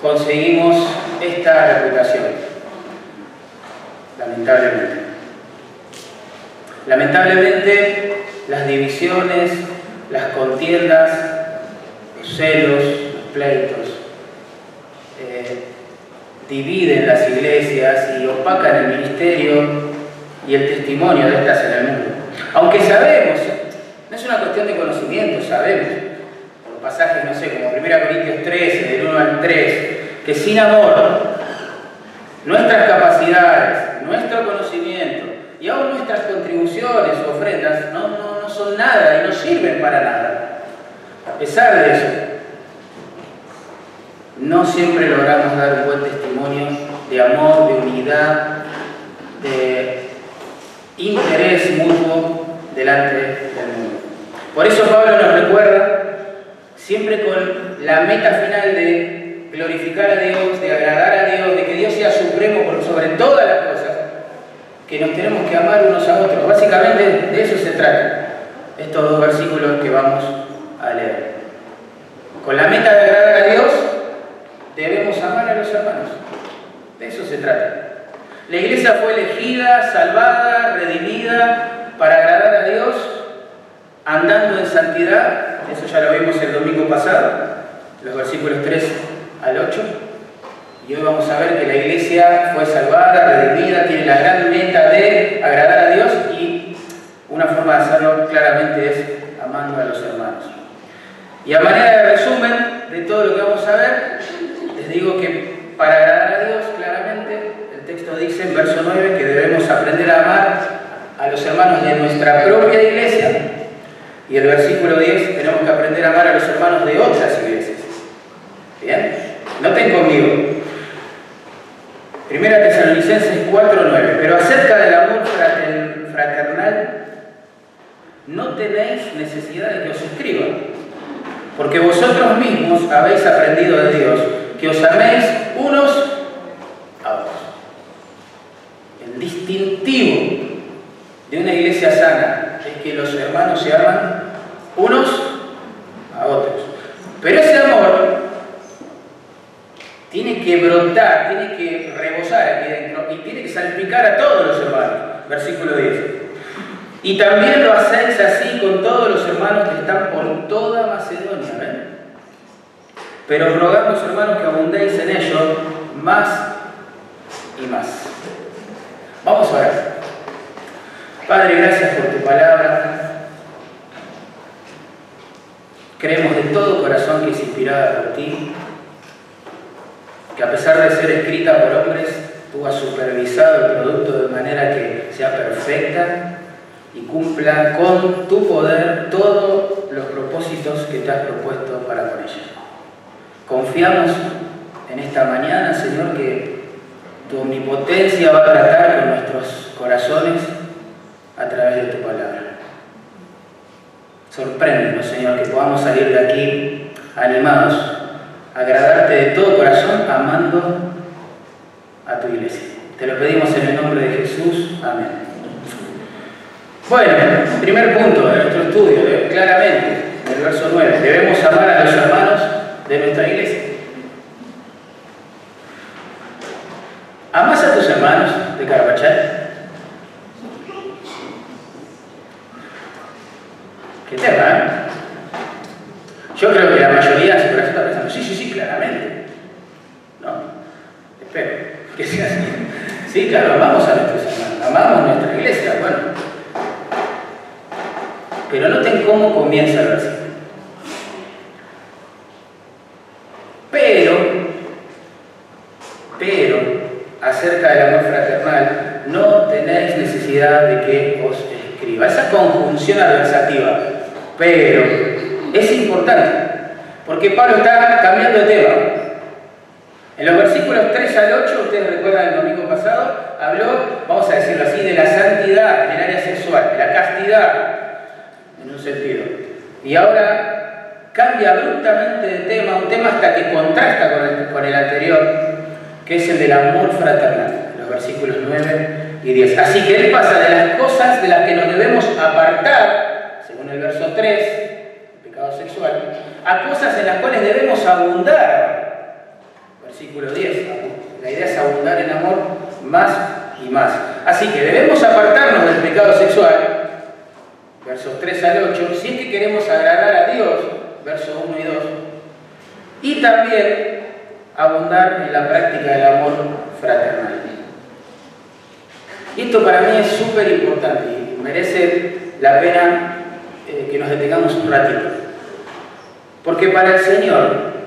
conseguimos esta reputación. Lamentablemente. Lamentablemente, las divisiones, las contiendas, los celos, los pleitos, eh, dividen las iglesias y opacan el ministerio y el testimonio de estas en el mundo. Aunque sabemos, no es una cuestión de conocimiento, sabemos, por pasajes, no sé, como 1 Corintios 13, del 1 al 3, que sin amor, nuestras capacidades, nuestro conocimiento y aún nuestras contribuciones o ofrendas no, no, no son nada y no sirven para nada. A pesar de eso, no siempre logramos dar un buen testimonio de amor, de unidad, de interés mutuo delante del mundo. Por eso Pablo nos recuerda, siempre con la meta final de glorificar a Dios, de agradar a Dios, de que Dios sea supremo por sobre todas las cosas, que nos tenemos que amar unos a otros. Básicamente de eso se trata estos dos versículos que vamos a leer. Con la meta de agradar a Dios, debemos amar a los hermanos. De eso se trata. La iglesia fue elegida, salvada, redimida para agradar a Dios, andando en santidad. Eso ya lo vimos el domingo pasado, los versículos 3 al 8. Y hoy vamos a ver que la iglesia fue salvada, redimida, tiene la gran meta de agradar a Dios y una forma de hacerlo claramente es amando a los hermanos. Y a manera de resumen de todo lo que vamos a ver, les digo que para agradar a Dios, claramente, el texto dice en verso 9 que debemos aprender a amar a los hermanos de nuestra propia iglesia. Y el versículo 10, tenemos que aprender a amar a los hermanos de otras iglesias. ¿Bien? Noten conmigo. Primera Tesalonicenses 4.9. Pero acerca del amor fraternal, no tenéis necesidad de que os escriba, porque vosotros mismos habéis aprendido de Dios que os améis unos a otros. El distintivo de una iglesia sana es que los hermanos se aman unos a otros. Pero ese amor tiene que brotar, tiene que rebosar aquí dentro y tiene que salpicar a todos los hermanos. Versículo 10. Y también lo hacéis así con todos los hermanos que están por toda Macedonia. ¿ven? Pero rogamos, hermanos, que abundéis en ello más y más. Vamos a ver. Padre, gracias por tu palabra. Creemos de todo corazón que es inspirada por ti, que a pesar de ser escrita por hombres, tú has supervisado el producto de manera que sea perfecta y cumpla con tu poder todos los propósitos que te has propuesto para con ella. Confiamos en esta mañana, Señor, que tu omnipotencia va a tratar con nuestros corazones a través de tu palabra. Sorpréndenos, Señor, que podamos salir de aquí animados, agradarte de todo corazón, amando a tu iglesia. Te lo pedimos en el nombre de Jesús. Amén. Bueno, primer punto de nuestro estudio, eh, claramente, en el verso 9, debemos amar a los hermanos de nuestra iglesia. ¿Amas a tus hermanos de Carabachal? ¿Qué tema, eh? Yo creo que la mayoría se está pensando, sí, sí, espero que sea así. Sí, claro, amamos a nuestros hermanos, amamos nuestra iglesia, bueno. Pero noten cómo comienza el versículo. Pero, pero, acerca del amor fraternal, no tenéis necesidad de que os escriba. Esa conjunción adversativa, pero, es importante, porque Pablo está cambiando de tema. En los versículos 3 al 8, ustedes recuerdan el domingo pasado, habló, vamos a decirlo así, de la santidad en el área sexual, de la castidad, en un sentido. Y ahora cambia abruptamente de tema, un tema hasta que contrasta con el, con el anterior, que es el del amor fraternal, los versículos 9 y 10. Así que él pasa de las cosas de las que nos debemos apartar, según el verso 3, el pecado sexual, a cosas en las cuales debemos abundar. Versículo 10. La idea es abundar en amor más y más. Así que debemos apartarnos del pecado sexual versos 3 al 8, si es que queremos agradar a Dios, versos 1 y 2, y también abundar en la práctica del amor fraternal. Esto para mí es súper importante y merece la pena eh, que nos detengamos un ratito. Porque para el Señor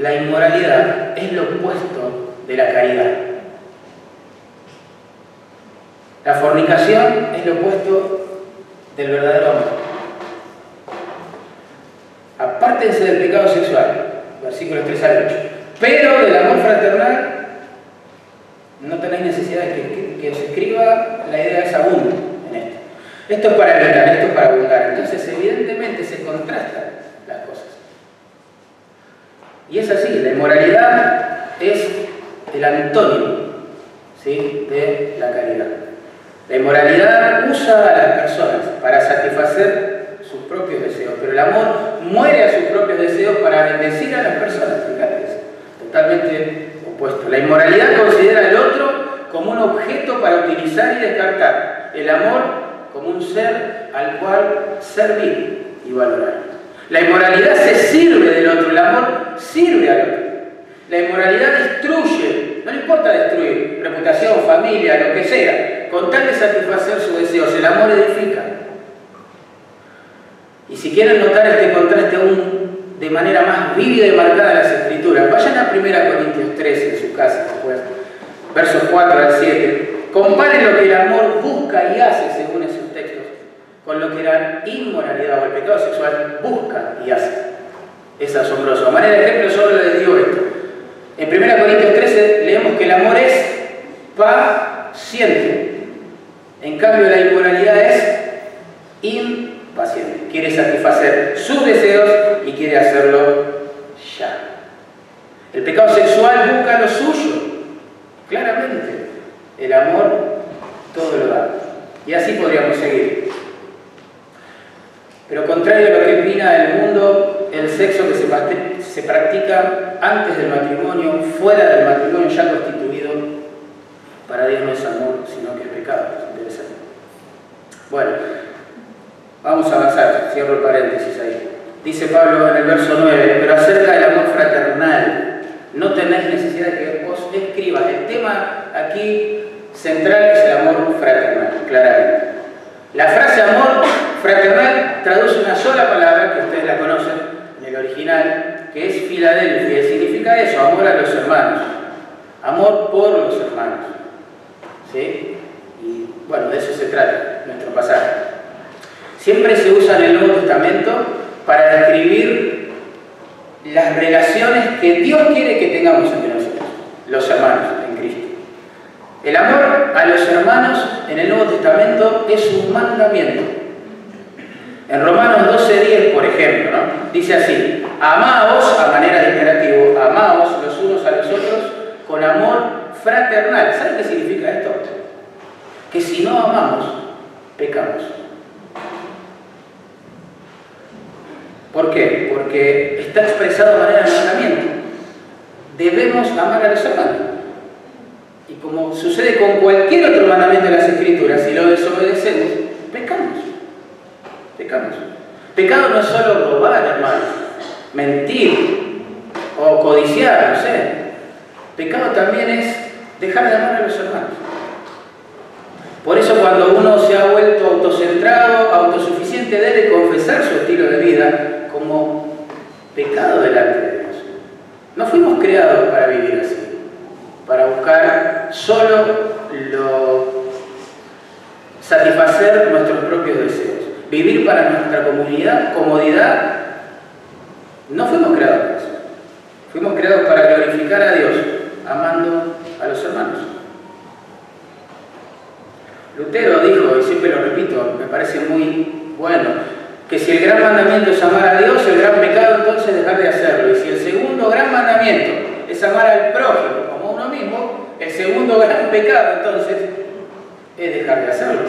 la inmoralidad es lo opuesto de la caridad. La fornicación es lo opuesto del verdadero amor. Apártense del pecado sexual, versículos 3 al 8. Pero del amor fraternal no tenéis necesidad de que, que, os escriba, la idea es abundar en esto. Esto es para evitar, esto es para abundar. Entonces, evidentemente, se cosas. Y es así, la inmoralidad es el antónimo ¿sí? de la caridad. La inmoralidad usa a las personas para satisfacer sus propios deseos, pero el amor muere a sus propios deseos para bendecir a las personas. Fíjate, totalmente opuesto. La inmoralidad considera al otro como un objeto para utilizar y descartar. El amor como un ser al cual servir y valorar. La inmoralidad se sirve del otro, el amor sirve al otro. La inmoralidad destruye, no le importa destruir, reputación, familia, lo que sea, con tal de satisfacer sus deseos. El amor edifica. Y si quieren notar este contraste aún de manera más vívida y marcada en las Escrituras, vayan a 1 Corintios 13 en su casa después, versos 4 al 7. Comparen lo que el amor busca y hace según textos con lo que la inmoralidad o el pecado sexual busca y hace. Es asombroso. A manera de ejemplo, solo les digo esto. En 1 Corintios 13 leemos que el amor es paciente. En cambio, la inmoralidad es impaciente. Quiere satisfacer sus deseos y quiere hacerlo ya. El pecado sexual busca lo suyo, claramente. El amor todo lo da. Y así podríamos seguir. Pero contrario a lo que opina el mundo, el sexo que se, practica antes del matrimonio, fuera del matrimonio ya constituido, para Dios no es amor, sino que es pecado. interesante. Bueno, vamos a avanzar, cierro el paréntesis ahí. Dice Pablo en el verso 9, pero acerca del amor fraternal, no tenéis necesidad de que vos escribas. El tema aquí central es el amor fraternal, claramente. La frase amor fraternal traduce una sola palabra que ustedes la conocen en el original, que es Filadelfia, significa eso, amor a los hermanos, amor por los hermanos. ¿Sí? Y bueno, de eso se trata nuestro pasaje. Siempre se usa en el Nuevo Testamento para describir las relaciones que Dios quiere que tengamos entre nosotros. los hermanos. El amor a los hermanos en el Nuevo Testamento es un mandamiento. En Romanos 12.10, por ejemplo, dice así, amaos a manera de imperativo, amaos los unos a los otros con amor fraternal. ¿Saben qué significa esto? Que si no amamos, pecamos. ¿Por qué? Porque está expresado de manera de mandamiento. Debemos amar a los hermanos. Y como sucede con cualquier otro mandamiento de las Escrituras, si lo desobedecemos, pecamos. Pecamos. Pecado no es solo robar, hermano, mentir o codiciar, no sé. Pecado también es dejar de amar a los hermanos. Por eso cuando uno se ha vuelto autocentrado, autosuficiente, debe confesar su estilo de vida como pecado delante de Dios. No fuimos creados para vivir así, para buscar solo lo satisfacer nuestros propios deseos. Vivir para nuestra comunidad, comodidad, no fuimos creados para eso. Fuimos creados para glorificar a Dios, amando a los hermanos. Lutero dijo, y siempre lo repito, me parece muy bueno, que si el gran mandamiento es amar a Dios, el gran pecado entonces es dejar de hacerlo. Y si el segundo gran mandamiento es amar al prójimo uno mismo, el segundo gran pecado entonces es dejar de hacerlo.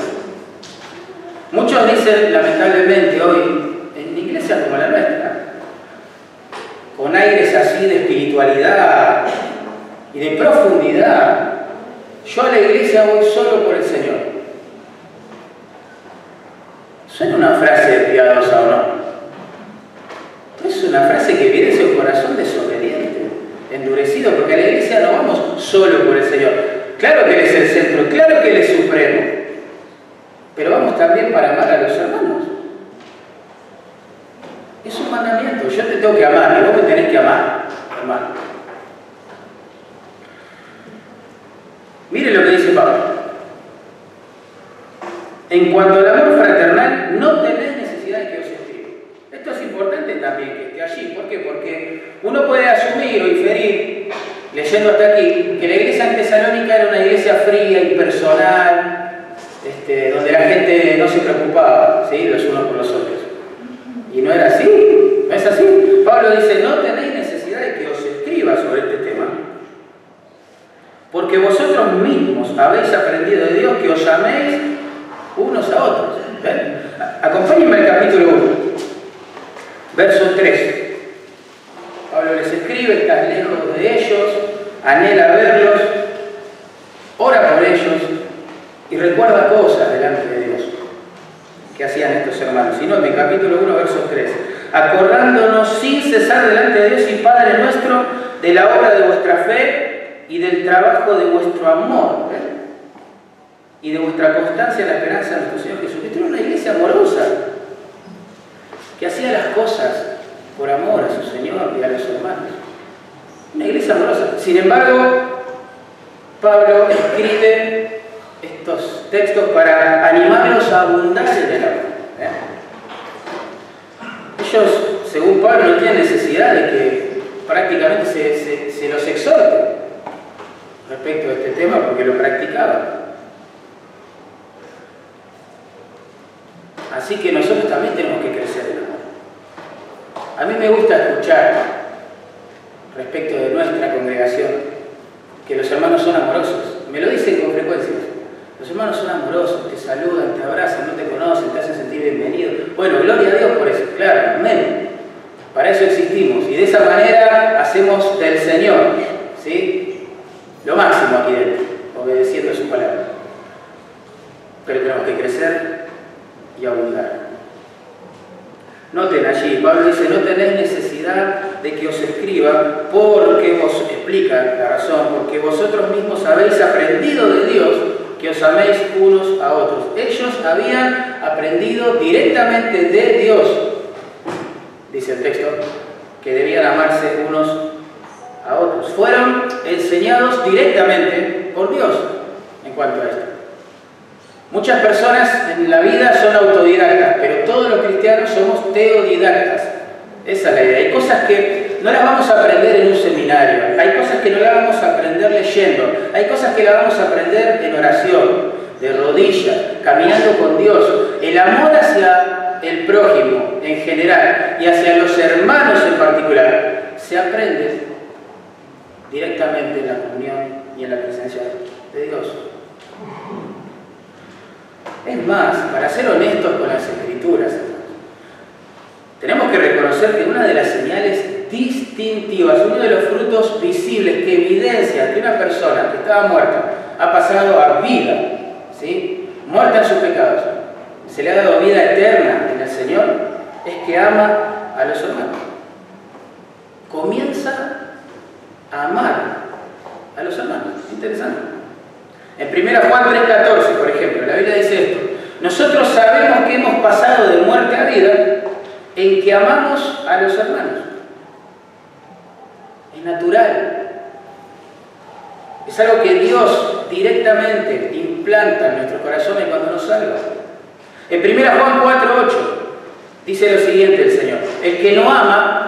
Muchos dicen, lamentablemente, hoy, en iglesias como la nuestra, con aires así de espiritualidad y de profundidad, yo a la iglesia voy solo por el Señor. Suena una frase piadosa o no. Es una frase que viene de su corazón desobediente, endurecido, porque a la iglesia no vamos solo por el Señor. Claro que Él es el centro, claro que Él es supremo, pero vamos también para amar a los hermanos. Es un mandamiento, yo te tengo que amar y vos me tenés que amar, hermano. Mire lo que dice Pablo. En cuanto al amor fraternal, no tenés necesidad de que os escriba. Esto es importante también que esté allí. ¿Por qué? Porque uno puede asumir o inferir, leyendo hasta aquí, que la iglesia en Tesalónica era una iglesia fría, impersonal, este, donde la gente no se preocupaba ¿sí? los unos por los otros. Y no era así, no es así. Pablo dice, no tenéis necesidad de que os escriba sobre este tema, porque vosotros mismos habéis aprendido de Dios que os llaméis unos a otros. Acompáñenme al capítulo 1, verso 3. Pablo les escribe, estás lejos de ellos, anhela verlos, ora por ellos y recuerda cosas delante de Dios que hacían estos hermanos. Y no, en capítulo 1, verso 3. Acordándonos sin cesar delante de Dios y Padre nuestro de la obra de vuestra fe y del trabajo de vuestro amor y de vuestra constancia en la esperanza de nuestro Señor Jesucristo. Era una iglesia amorosa, que hacía las cosas por amor a su Señor y a los hermanos. Una iglesia amorosa. Sin embargo, Pablo escribe estos textos para animarlos a abundar en el amor. ¿eh? Ellos, según Pablo, no tienen necesidad de que prácticamente se, se los exhorte respecto a este tema porque lo practicaban. Así que nosotros también tenemos que crecer. A mí me gusta escuchar respecto de nuestra congregación que los hermanos son amorosos. Me lo dicen con frecuencia. Los hermanos son amorosos, te saludan, te abrazan, no te conocen, te hacen sentir bienvenido. Bueno, gloria a Dios por eso, claro, amén. Para eso existimos y de esa manera hacemos del Señor, ¿sí? Lo máximo aquí dentro, obedeciendo su palabra. Pero tenemos que crecer y abundar. Noten allí, Pablo dice, no tenéis necesidad de que os escriba porque vos, explica la razón, porque vosotros mismos habéis aprendido de Dios que os améis unos a otros. Ellos habían aprendido directamente de Dios, dice el texto, que debían amarse unos a otros. Fueron enseñados directamente por Dios en cuanto a esto. Muchas personas en la vida son autodidactas, pero todos los cristianos somos teodidactas. Esa es la idea. Hay cosas que no las vamos a aprender en un seminario, hay cosas que no las vamos a aprender leyendo, hay cosas que las vamos a aprender en oración, de rodillas, caminando con Dios. El amor hacia el prójimo en general y hacia los hermanos en particular se aprende directamente en la comunión y en la presencia de Dios. Es más, para ser honestos con las escrituras, tenemos que reconocer que una de las señales distintivas, uno de los frutos visibles que evidencia que una persona que estaba muerta ha pasado a vida, ¿sí? muerta en sus pecados, se le ha dado vida eterna en el Señor, es que ama a los hermanos. Comienza a amar a los hermanos. Interesante. En 1 Juan 3:14, por ejemplo, la Biblia dice esto. Nosotros sabemos que hemos pasado de muerte a vida en que amamos a los hermanos. Es natural. Es algo que Dios directamente implanta en nuestros corazones cuando nos salva. En 1 Juan 4:8 dice lo siguiente el Señor. El que no ama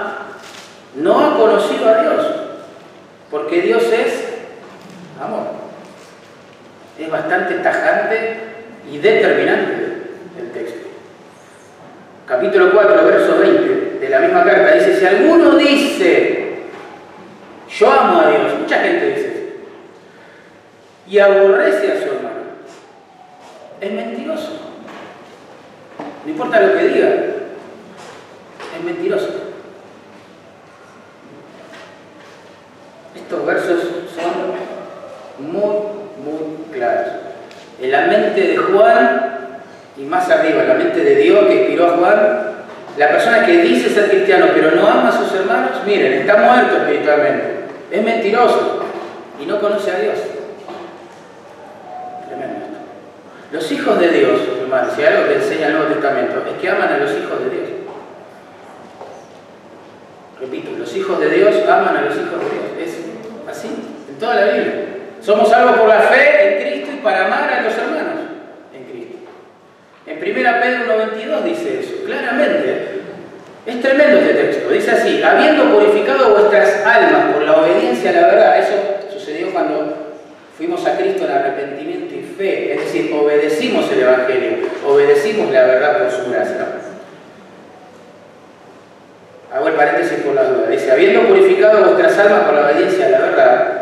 no ha conocido a Dios, porque Dios es amor. Es bastante tajante y determinante el texto capítulo 4, verso 20 de la misma carta, dice, si alguno dice, yo amo a Dios, mucha gente dice eso, y aborrece a su hermano, es mentiroso. No importa lo que diga, es mentiroso. Estos versos son muy, muy claros. En la mente de Juan y más arriba, la mente de Dios que inspiró a Juan, la persona que dice ser cristiano pero no ama a sus hermanos, miren, está muerto espiritualmente, es mentiroso y no conoce a Dios. Tremendo. Los hijos de Dios, hermanos, si algo que enseña el Nuevo Testamento, es que aman a los hijos de Dios. Repito, los hijos de Dios aman a los hijos de Dios. Es así, en toda la Biblia. Somos salvos por la fe en Cristo y para amar a los hermanos. En 1 Pedro 92 dice eso, claramente. Es tremendo este texto. Dice así, habiendo purificado vuestras almas por la obediencia a la verdad. Eso sucedió cuando fuimos a Cristo en arrepentimiento y fe. Es decir, obedecimos el Evangelio, obedecimos la verdad por su gracia. Hago el paréntesis por la duda. Dice, habiendo purificado vuestras almas por la obediencia a la verdad,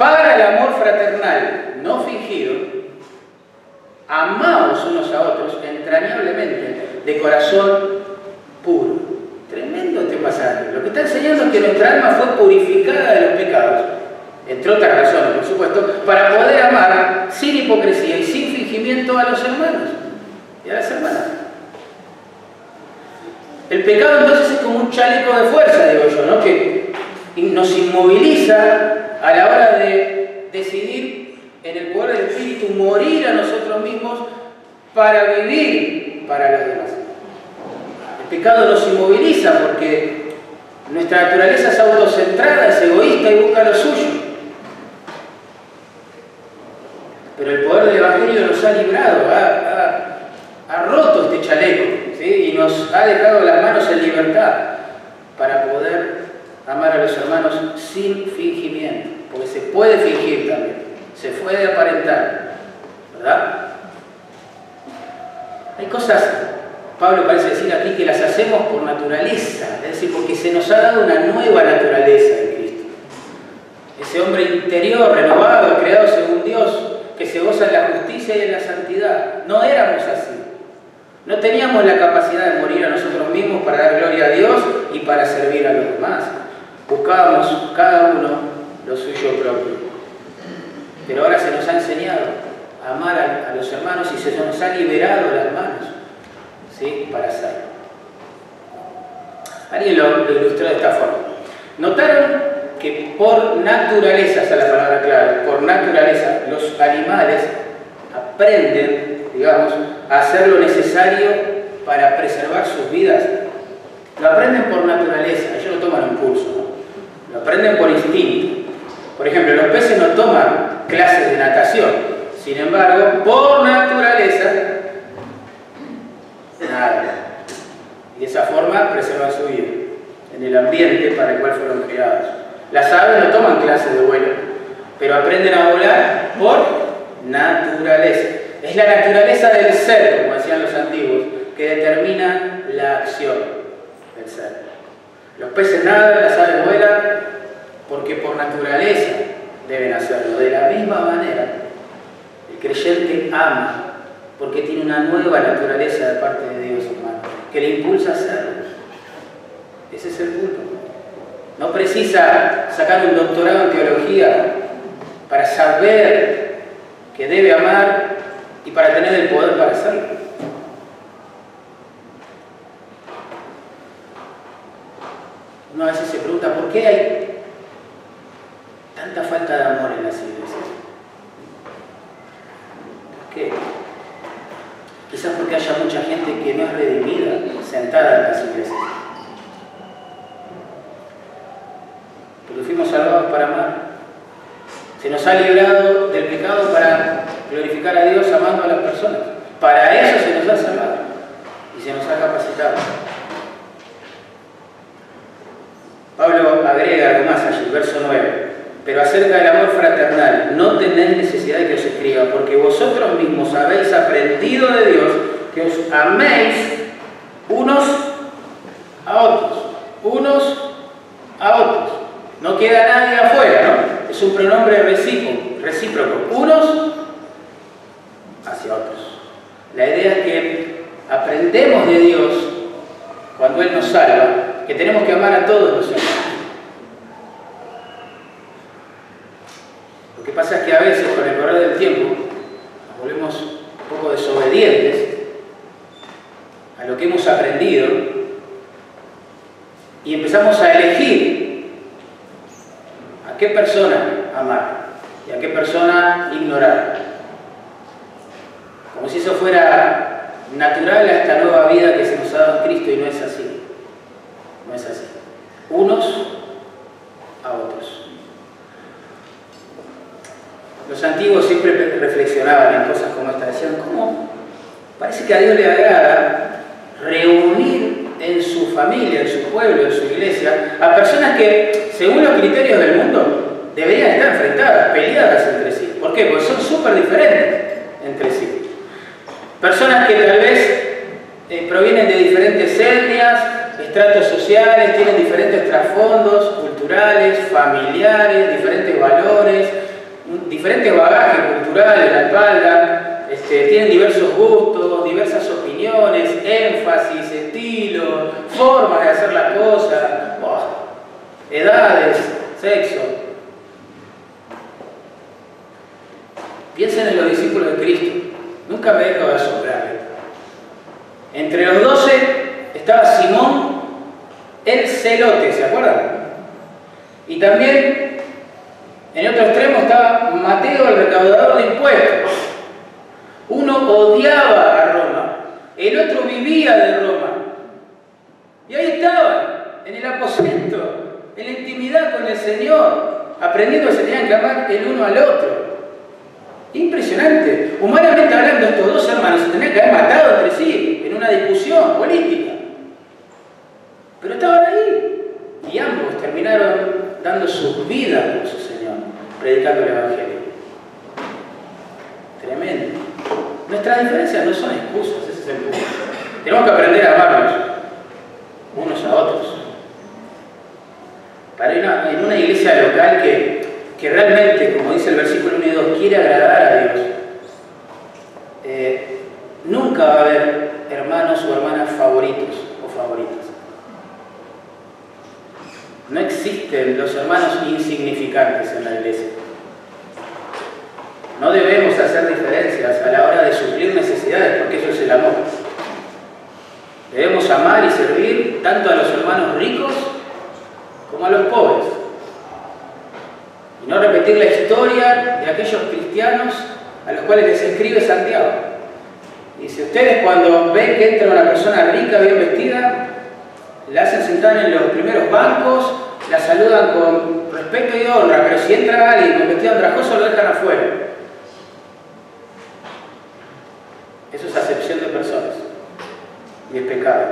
para el amor fraternal no fingido, amaos unos a otros entrañablemente, de corazón puro. Tremendo este pasaje. Lo que está enseñando es que nuestra alma fue purificada de los pecados, entre otras razones, por supuesto, para poder amar sin hipocresía y sin fingimiento a los hermanos y a las hermanas. El pecado entonces es como un chaleco de fuerza, digo yo, ¿no? que nos inmoviliza a la hora de decidir en el poder del Espíritu, morir a nosotros mismos para vivir para los demás. El pecado nos inmoviliza porque nuestra naturaleza es autocentrada, es egoísta y busca lo suyo. Pero el poder del Evangelio nos ha librado, ha, roto este chaleco y nos ha dejado las manos en libertad para poder amar a los hermanos sin fingimiento, porque se puede fingir también se puede aparentar, ¿verdad? Hay cosas, Pablo parece decir aquí, que las hacemos por naturaleza, es decir, porque se nos ha dado una nueva naturaleza en Cristo. Ese hombre interior, renovado, creado según Dios, que se goza en la justicia y en la santidad. No éramos así. No teníamos la capacidad de morir a nosotros mismos para dar gloria a Dios y para servir a los demás. Buscábamos cada uno lo suyo propio. Pero ahora se nos ha enseñado a amar a, los hermanos y se nos ha liberado las manos ¿sí? para hacerlo. Alguien lo, ilustró de esta forma. ¿Notaron que por naturaleza, esa es la palabra clave, por naturaleza, los animales aprenden, digamos, a hacer lo necesario para preservar sus vidas? Lo aprenden por naturaleza, ellos no toman impulso. Lo aprenden por instinto. Por ejemplo, los peces no toman clases de natación. Sin embargo, por naturaleza, nada. Y de esa forma preservan su vida. en el ambiente para el cual fueron creados. Las aves no toman clases de vuelo, pero aprenden a volar por naturaleza. Es la naturaleza del ser, como decían los antiguos, que determina la acción del ser. Los peces nadan, las aves vuelan, porque por naturaleza deben hacerlo. De la misma manera, el creyente ama, porque tiene una nueva naturaleza de parte de Dios, hermano, que le impulsa a hacerlo. Ese es el punto. No precisa sacar un doctorado en teología para saber que debe amar y para tener el poder para hacerlo. Uno a veces se pregunta, ¿por qué hay tanta falta de amor en las iglesias? ¿Por qué? Quizás porque haya mucha gente que no es redimida sentada en las iglesias. Porque fuimos salvados para amar. Se nos ha librado del pecado para glorificar a Dios amando a las personas. Para eso se nos ha salvado y se nos ha capacitado. Pablo agrega algo más allí, verso 9. Pero acerca del amor fraternal, no tenéis necesidad de que os escriba, porque vosotros mismos habéis aprendido de Dios que os améis unos a otros. Unos a otros. No queda nadie afuera, ¿no? Es un pronombre recíproco. recíproco. Unos hacia otros. La idea es que aprendemos de Dios cuando Él nos salva, que tenemos que amar a todos los hermanos. Lo que pasa es que a veces, con el correr del tiempo, nos volvemos un poco desobedientes a lo que hemos aprendido y empezamos a elegir a qué persona dando sus vidas por su Señor, predicando el Evangelio. Tremendo. Nuestras diferencias no son excusas, ese es el punto. Tenemos que aprender a amarnos unos a otros. Para en una iglesia local que que realmente, como dice el versículo 1 y 2, quiere agradar a Dios, eh, nunca va a haber hermanos o hermanas favoritos o favoritas. No existen los hermanos insignificantes en la iglesia. No debemos hacer diferencias a la hora de suplir necesidades, porque eso es el amor. Debemos amar y servir tanto a los hermanos ricos como a los pobres y no repetir la historia de aquellos cristianos a los cuales les escribe Santiago. Dice, ustedes cuando ven que entra una persona rica, bien vestida, la hacen sentar en los primeros bancos, la saludan con respeto y honra, pero si entra alguien con vestido andrajoso lo dejan afuera. Eso es acepción de personas y es pecado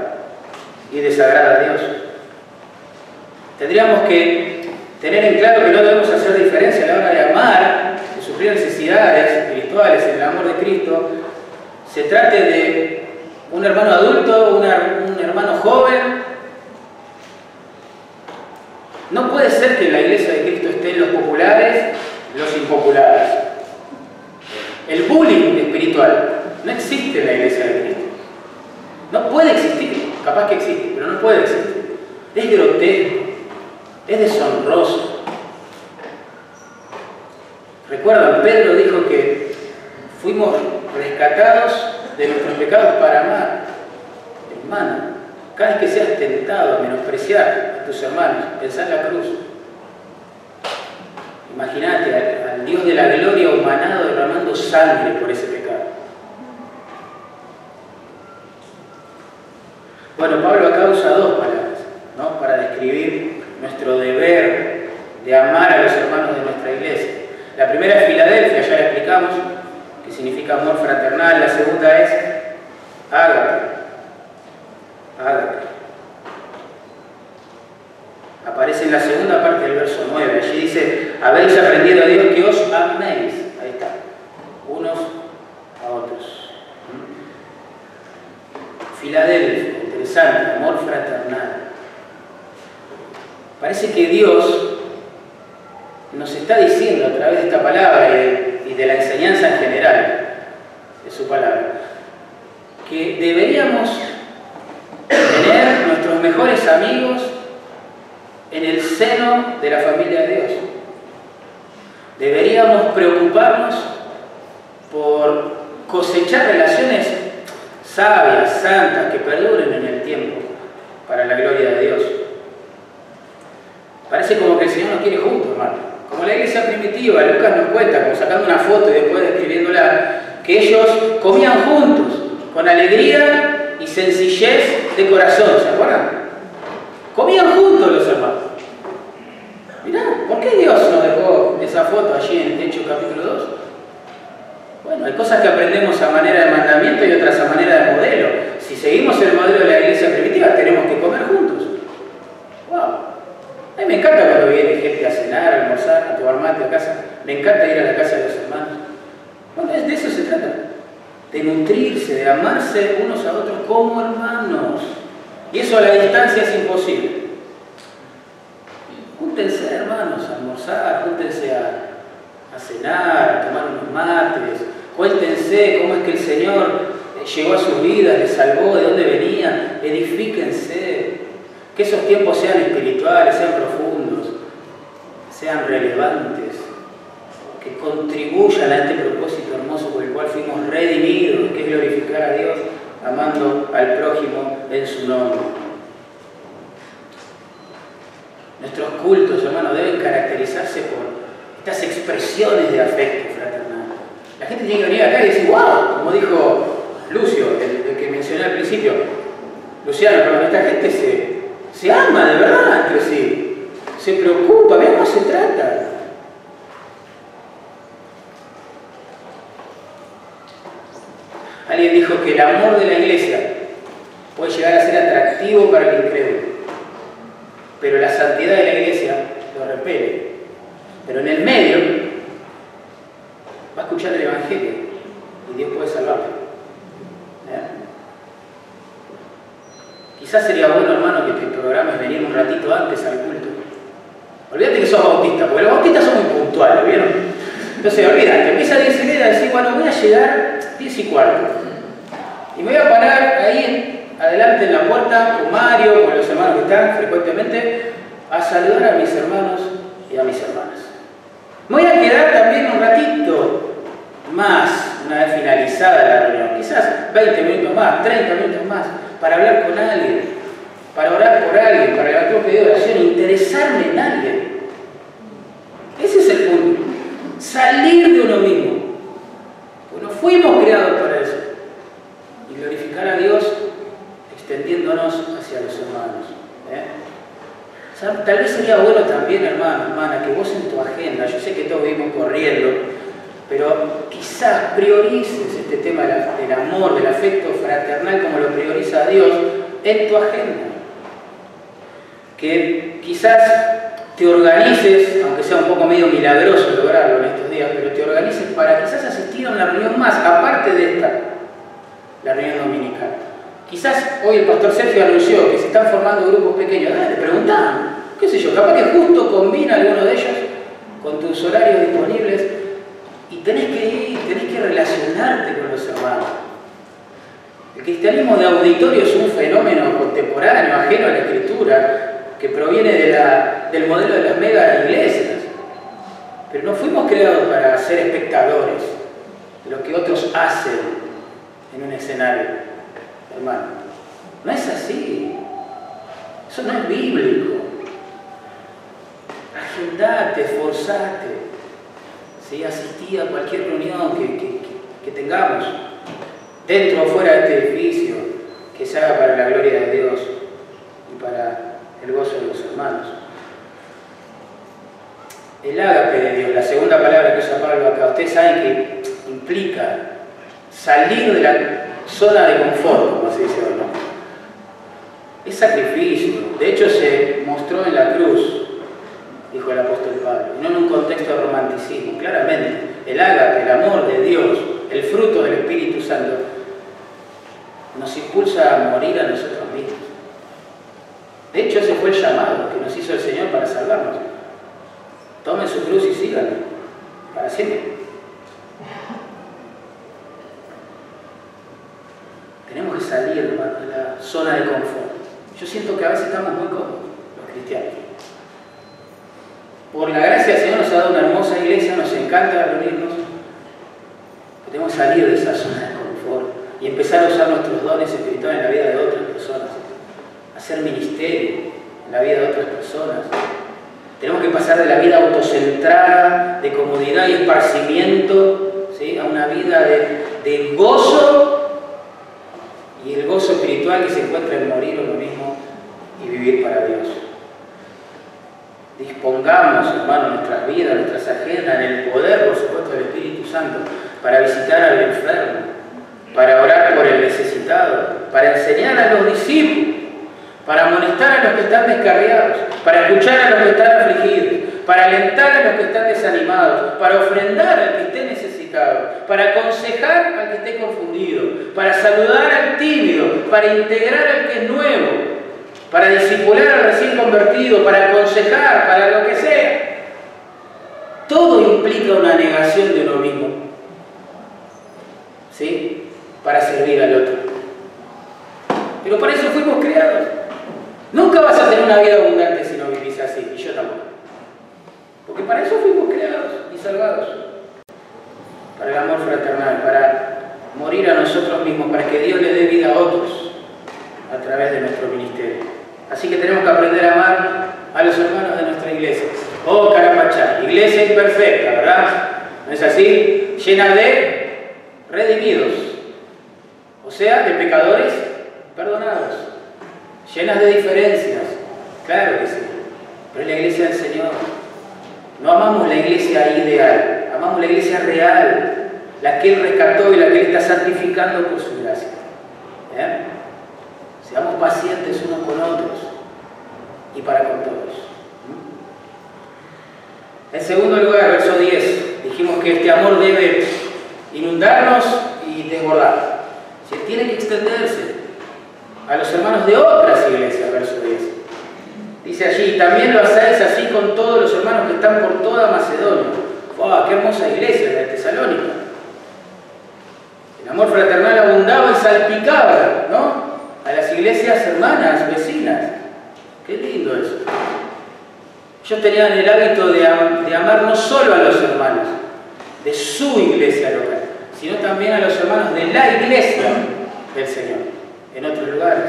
y desagrada a Dios. Tendríamos que tener en claro que no debemos hacer diferencia a la hora de amar, de sufrir necesidades espirituales en el amor de Cristo, se trate de un hermano adulto, un hermano joven. No puede ser que en la iglesia de Cristo estén los populares, los impopulares. El bullying espiritual no existe en la iglesia de Cristo. No puede existir, capaz que existe, pero no puede existir. Es grotesco, es deshonroso. Recuerdan, Pedro dijo que fuimos rescatados de nuestros pecados para amar. Hermano, cada vez que seas tentado a menospreciar a tus hermanos, pensá en la cruz. Imagínate al, Dios de la gloria humanado derramando sangre por ese pecado. Bueno, Pablo acá usa dos palabras ¿no? para describir nuestro deber de amar a los hermanos de nuestra iglesia. La primera es Filadelfia, ya la explicamos, que significa amor fraternal. La segunda es ágape. Aparece en la segunda parte del verso 9. Allí dice, habéis aprendido a Dios que os améis. Ahí está. Unos a otros. Filadelfia, interesante, amor fraternal. Parece que Dios nos está diciendo a través de esta palabra y de, la enseñanza en general de su palabra, que deberíamos nuestros mejores amigos en el seno de la familia de Dios. Deberíamos preocuparnos por cosechar relaciones sabias, santas, que perduren en el tiempo para la gloria de Dios. Parece como que el Señor nos quiere juntos, hermano. Como la iglesia primitiva, Lucas nos cuenta, como sacando una foto y después describiéndola, que ellos comían juntos, con alegría y sencillez de corazón, ¿se acuerdan? Comían juntos los hermanos. Mirá, ¿por qué Dios nos dejó esa foto allí en Hechos capítulo 2? Bueno, hay cosas que aprendemos a manera de mandamiento y otras a manera de modelo. Si seguimos el modelo de la iglesia primitiva, tenemos que comer juntos. ¡Wow! A mí me encanta cuando viene gente a cenar, a almorzar, a tomar mate a casa. Me encanta ir a la casa de los hermanos. Bueno, de eso se trata. De nutrirse, de amarse unos a otros como hermanos. Y eso a la distancia es imposible. Júntense, hermanos, a almorzar, júntense a, cenar, a tomar unos mates. Cuéntense cómo es que el Señor llegó a sus vidas, les salvó, de dónde venían. Edifíquense. Que esos tiempos sean espirituales, sean profundos, sean relevantes, que contribuyan a este propósito hermoso por el cual fuimos redimidos, que es glorificar a Dios amando al prójimo en su nombre. Nuestros cultos, hermanos, deben caracterizarse por estas expresiones de afecto fraternal. La gente tiene que venir acá y decir, wow, como dijo Lucio, el, que mencioné al principio, Luciano, pero esta gente se, se ama de verdad entre sí, se preocupa, vean cómo se trata. Alguien dijo que el amor de la iglesia puede llegar a ser atractivo para el incrédulo, pero la santidad de la iglesia lo repele. Pero en el medio va a escuchar el Evangelio y Dios puede salvarlo. Quizás sería bueno, hermano, que te programes venir un ratito antes al culto. Olvídate que sos bautista, porque los bautistas son muy puntuales, ¿vieron? Entonces, olvídate, empieza a 10 y media a decir, bueno, voy a llegar 10 y cuarto. Y me voy a parar ahí adelante en la puerta con Mario, con los hermanos que están frecuentemente, a saludar a mis hermanos y a mis hermanas. Me voy a quedar también un ratito más, una vez finalizada la reunión, quizás 20 minutos más, 30 minutos más para hablar con alguien, para orar por alguien, para levantar un pedido de oración, interesarme en alguien. Ese es el punto. Salir de uno mismo. Fuimos creados para eso. Y glorificar a Dios extendiéndonos hacia los hermanos. ¿eh? tal vez sería bueno también, hermano, hermana, que vos en tu agenda, yo sé que todos vivimos corriendo, pero quizás priorices este tema del amor, del afecto fraternal como lo prioriza Dios en tu agenda. Que quizás te organices, sea un poco medio milagroso lograrlo en estos días, pero te organices para quizás asistir a una reunión más, aparte de esta, la reunión dominical. Quizás hoy el pastor Sergio anunció que se están formando grupos pequeños. Dale, preguntan, qué sé yo, capaz que justo combina alguno de ellos con tus horarios disponibles y tenés que ir, tenés que relacionarte con los hermanos. El cristianismo de auditorio es un fenómeno contemporáneo, ajeno a la escritura, que proviene del modelo de las mega iglesias. Pero no fuimos creados para ser espectadores de lo que otros hacen en un escenario, hermano. No es así. Eso no es bíblico. Agendate, esforzate. ¿sí? Asistí a cualquier reunión que, que tengamos, dentro o fuera de este edificio, que se haga para la gloria de Dios y para el gozo de los hermanos. El ágape de Dios, la segunda palabra que usa Pablo acá, ustedes saben que implica salir de la zona de confort, como se dice hoy, ¿no? Es sacrificio. De hecho, se mostró en la cruz, dijo el apóstol Pablo, no en un contexto de romanticismo. Claramente, el ágape, el amor de Dios, el fruto del Espíritu Santo, nos impulsa a morir a nosotros mismos. De hecho, ese fue el llamado que nos hizo el Señor para salvarnos. Tomen su cruz y síganme, para siempre. Tenemos que salir de la zona de confort. Yo siento que a veces estamos muy cómodos, los cristianos. Por la gracia del Señor nos ha dado una hermosa iglesia, nos encanta reunirnos. Que salir de esa zona de confort y empezar a usar nuestros dones espirituales en la vida de otras personas hacer ministerio en la vida de otras personas. Tenemos que pasar de la vida autocentrada, de comodidad y esparcimiento, a una vida de, gozo. Y el gozo espiritual que se encuentra en morir o lo mismo y vivir para Dios. Dispongamos, hermano, nuestras vidas, nuestras agendas, en el poder, por supuesto, del Espíritu Santo, para visitar al enfermo, para orar por el necesitado, para enseñar a los discípulos para amonestar a los que están descarriados, para escuchar a los que están afligidos, para alentar a los que están desanimados, para ofrendar al que esté necesitado, para aconsejar al que esté confundido, para saludar al tímido, para integrar al que es nuevo, para disipular al recién convertido, para aconsejar, para lo que sea. Todo implica una negación de uno mismo. ¿Sí? Para servir al otro. Pero para eso fuimos creados. Nunca vas a tener una vida abundante si no vivís así, y yo tampoco. Porque para eso fuimos creados y salvados. Para el amor fraternal, para morir a nosotros mismos, para que Dios le dé vida a otros a través de nuestro ministerio. Así que tenemos que aprender a amar a los hermanos de nuestra iglesia. Oh, Carapachá, iglesia imperfecta, ¿verdad? ¿No es así? Llena de redimidos, o sea, de pecadores perdonados llenas de diferencias, claro que sí, pero es la iglesia del Señor. No amamos la iglesia ideal, amamos la iglesia real, la que Él rescató y la que Él está santificando por su gracia. ¿Eh? Seamos pacientes unos con otros y para con todos. En segundo lugar, verso 10, dijimos que este amor debe inundarnos y desbordar. tiene que extenderse a los hermanos de otras iglesias, verso 10. Dice allí, también lo hacéis así con todos los hermanos que están por toda Macedonia. ¡Wow! ¡Qué hermosa iglesia la de Tesalónica! El amor fraternal abundaba y salpicaba, ¿no? A las iglesias hermanas, vecinas. ¡Qué lindo eso! Ellos tenían el hábito de, de amar no solo a los hermanos de su iglesia local, sino también a los hermanos de la iglesia del Señor en otros lugares.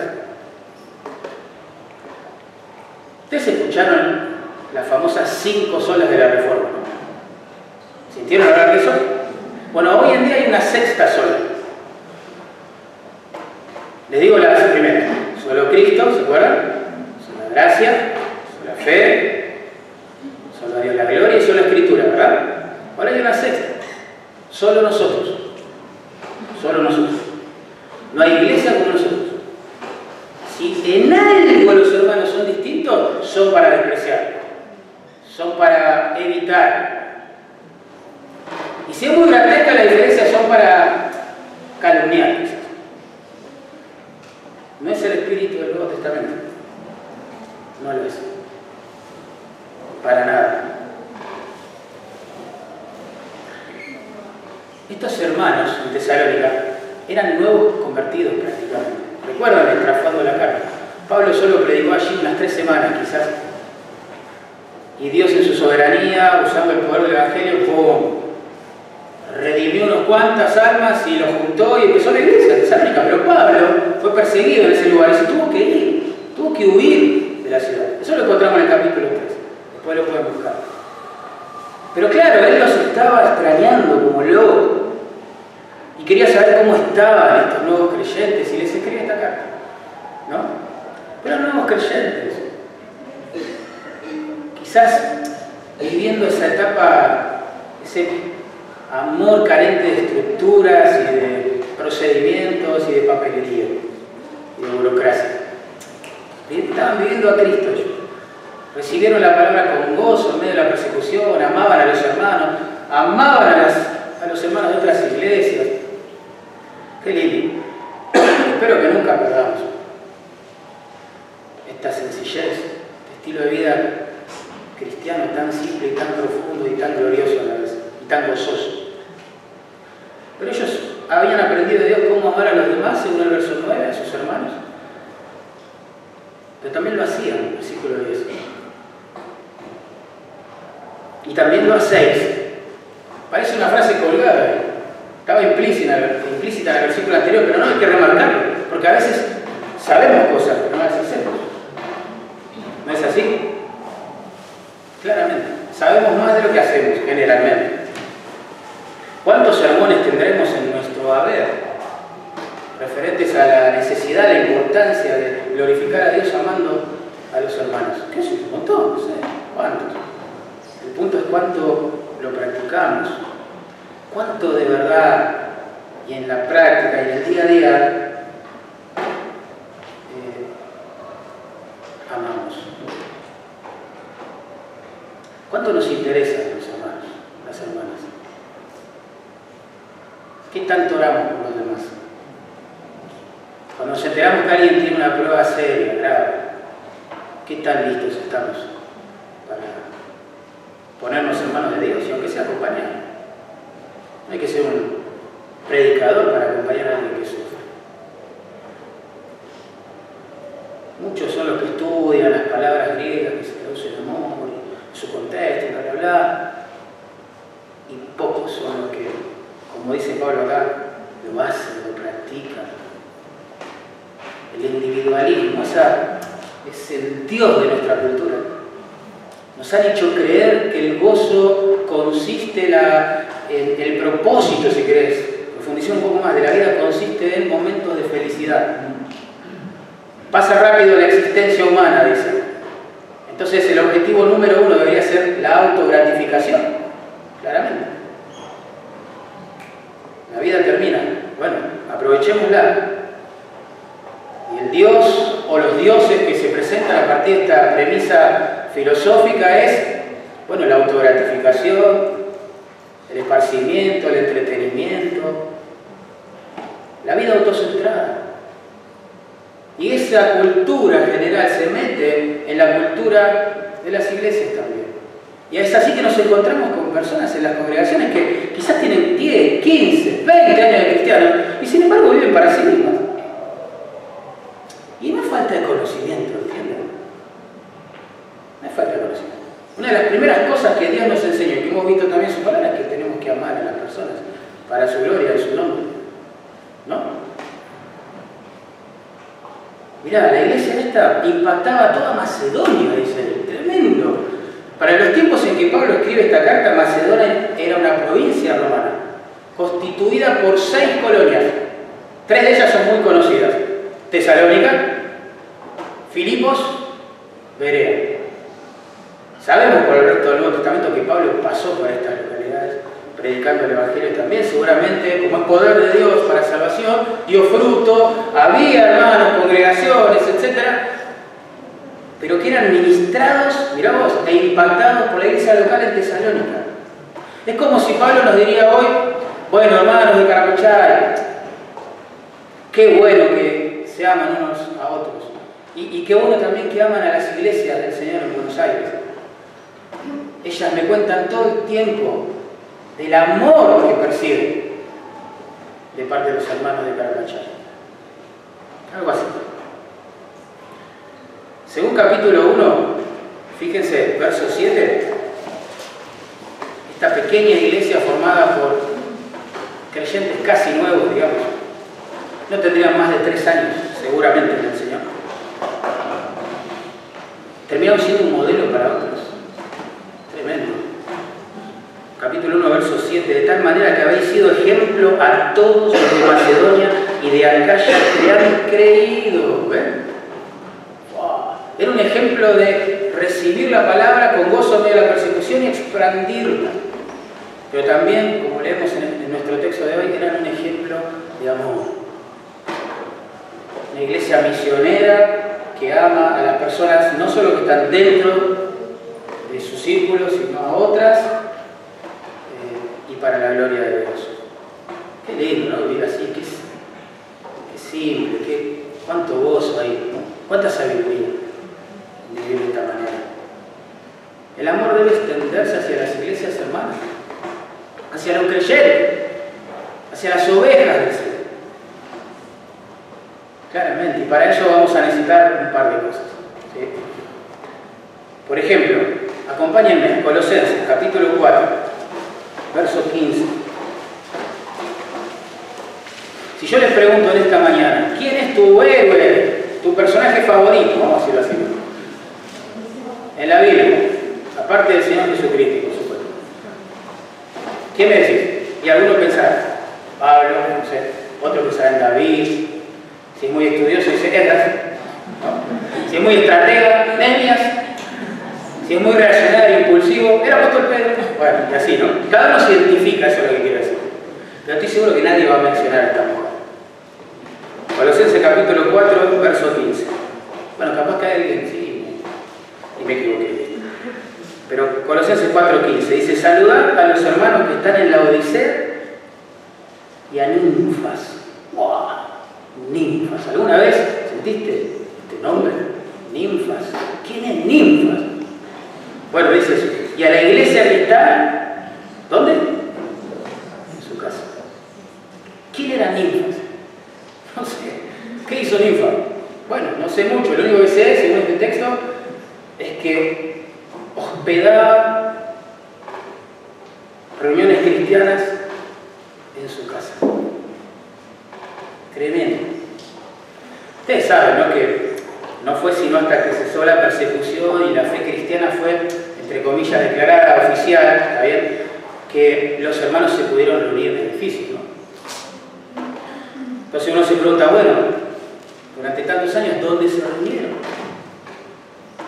Ustedes escucharon las famosas cinco solas de la Reforma. ¿Sintieron hablar de eso? Bueno, hoy en día hay una sexta sola. Les digo la primera. Solo Cristo, ¿se acuerdan? Solo gracia, solo fe, solo Dios la gloria y solo Escritura, ¿verdad? Ahora hay una sexta. Solo nosotros. Solo nosotros. No hay iglesia como nosotros. Si en algo los hermanos son distintos, son para despreciar, son para evitar. Y si es muy grotesca la diferencia, son para calumniar. No es el espíritu del Nuevo Testamento. No lo es. Para nada. Estos hermanos en Tesalónica eran nuevos convertidos prácticamente. Recuerdan el trasfondo de la carta. Pablo solo predicó allí unas tres semanas quizás. Y Dios en su soberanía, usando el poder del Evangelio, redimió unas cuantas almas y los juntó y empezó la iglesia Tesalónica. Pero Pablo fue perseguido en ese lugar y se tuvo que ir, tuvo que huir de la ciudad. Eso lo encontramos en el capítulo 3. Después lo pueden buscar. Pero claro, él los estaba extrañando como loco quería saber cómo estaban estos nuevos creyentes y les escribe esta carta. ¿No? Pero nuevos creyentes. Quizás viviendo esa etapa, ese amor carente de estructuras y de procedimientos y de papelería y de burocracia. Estaban viviendo a Cristo. Recibieron la palabra con gozo en medio de la persecución, amaban a los hermanos, amaban a los hermanos de otras iglesias, Qué lindo. Espero que nunca perdamos esta sencillez, este estilo de vida cristiano tan simple y tan profundo y tan glorioso a la vez, y tan gozoso. Pero ellos habían aprendido de Dios cómo amar a los demás, según el verso 9, a sus hermanos. Pero también lo hacían, versículo 10. Y también lo hacéis. Parece una frase colgada. Estaba implícita, en el versículo anterior, pero no hay que remarcarlo, porque a veces sabemos cosas, pero no las hacemos. ¿No es así? Claramente. Sabemos más de lo que hacemos, generalmente. ¿Cuántos sermones tendremos en nuestro haber referentes a la necesidad, la importancia de glorificar a Dios amando a los hermanos? ¿Qué es un montón? No. ¿Cuántos? El punto es cuánto lo practicamos. ¿Cuánto de verdad y en la práctica y en el día a día eh, amamos? ¿Cuánto nos interesan los hermanos, las hermanas? ¿Qué tanto oramos por los demás? Cuando nos enteramos que alguien tiene una prueba seria, grave, ¿qué tan listos estamos para ponernos en manos de Dios y aunque sea acompañar? No hay que ser un predicador para acompañar a alguien que sufre. Muchos son los que estudian las palabras griegas que se traducen en amor, su contexto, bla, bla, bla. Y pocos son los que, como dice Pablo acá, lo hacen, lo practican. El individualismo, es el Dios de nuestra cultura. Nos han hecho creer que el gozo consiste la, el, propósito, si querés, profundizar un poco más, de la vida consiste en momentos de felicidad. Pasa rápido la existencia humana, dice. Entonces el objetivo número uno debería ser la autogratificación, claramente. La vida termina. Bueno, aprovechémosla. Y el Dios o los dioses que se presentan a partir de esta premisa filosófica es, bueno, la autogratificación, el esparcimiento, el entretenimiento, la vida autocentrada. Y esa cultura general se mete en la cultura de las iglesias también. Y es así que nos encontramos con personas en las congregaciones que quizás tienen 10, 15, 20 años de cristianos y sin embargo viven para sí mismas. Y no es falta de conocimiento, ¿entienden? No es falta de conocimiento. Una de las primeras cosas que Dios nos enseñó, y que hemos visto también en su palabra, es que tenemos que amar a las personas para su gloria y su nombre. ¿No? Mirá, la iglesia esta impactaba toda Macedonia, dice, tremendo. Para los tiempos en que Pablo escribe esta carta, Macedonia era una provincia romana, constituida por seis colonias. Tres de ellas son muy conocidas. Tesalónica, Filipos, Berea. Sabemos por el resto del Nuevo Testamento que Pablo pasó por estas localidades predicando el Evangelio también, seguramente como es poder de Dios para salvación, dio fruto, había hermanos, congregaciones, etc. pero que eran ministrados, mirá vos, e impactados por la iglesia local en Tesalónica. Es como si Pablo nos diría hoy, bueno, hermanos de Caracochay, qué bueno que se aman unos a otros. Y qué bueno también que aman a las iglesias del Señor en Buenos Aires. Ellas me cuentan todo el tiempo del amor que perciben de parte de los hermanos de Caracochay. Algo así. Según capítulo 1, fíjense, verso 7, esta pequeña iglesia formada por creyentes casi nuevos, digamos, no tendrían más de tres años, seguramente, en el Señor. Terminaron siendo un modelo para otros. Capítulo 1, verso 7, de tal manera que habéis sido ejemplo a todos los de Macedonia y de Acaya que han creído. Era un ejemplo de recibir la palabra con gozo en de la persecución y expandirla. Pero también, como leemos en, nuestro texto de hoy, eran un ejemplo de amor. Una iglesia misionera que ama a las personas no solo que están dentro de su círculo, sino a otras eh, y para la gloria de Dios. Qué lindo, ¿no? Vivir así, qué, simple, qué, cuánto gozo hay, cuánta sabiduría vivir de esta manera. El amor debe extenderse hacia las iglesias hermanas, hacia los creyentes, hacia las ovejas del Señor. Claramente, y para ello vamos a necesitar un par de cosas. Por ejemplo, acompáñenme, Colosenses, capítulo 4, verso 15. Si yo les pregunto en esta mañana, ¿quién es tu héroe, tu personaje favorito? Vamos a decirlo así en la Biblia, aparte del Señor Jesucristo, por supuesto. ¿Qué me decís? Y algunos pensarán, Pablo, no sé, otros pensarán David, si es muy estudioso dice Edras, si es muy estratega, Nehemias, si es muy reaccionario, impulsivo, era apóstol Pedro, bueno, y así, ¿no? Cada uno se identifica, eso es lo que quiero decir. Pero estoy seguro que nadie va a mencionar esta mujer. Colosenses capítulo 4, verso 15. Bueno, capaz que alguien, sí, y me equivoqué. Pero Colosenses 4.15 dice, saludar a los hermanos que están en la Odisea y a ninfas. ¡Wow! Ninfas. ¿Alguna vez sentiste este nombre? Ninfas. ¿Quién es ninfas? Bueno, dice. Y a la iglesia que está, ¿dónde? En su casa. ¿Quién era ninfas? No sé. ¿Qué hizo ninfa? Bueno, no sé mucho. Lo único que sé, según este texto, es que hospedaba reuniones cristianas en su casa. Tremendo. Ustedes saben, ¿no? Que no fue sino hasta que cesó la persecución y la fe cristiana fue, entre comillas, declarada oficial, ¿está bien? Que los hermanos se pudieron reunir en edificios, ¿no? Entonces uno se pregunta, bueno, durante tantos años, ¿dónde se reunieron?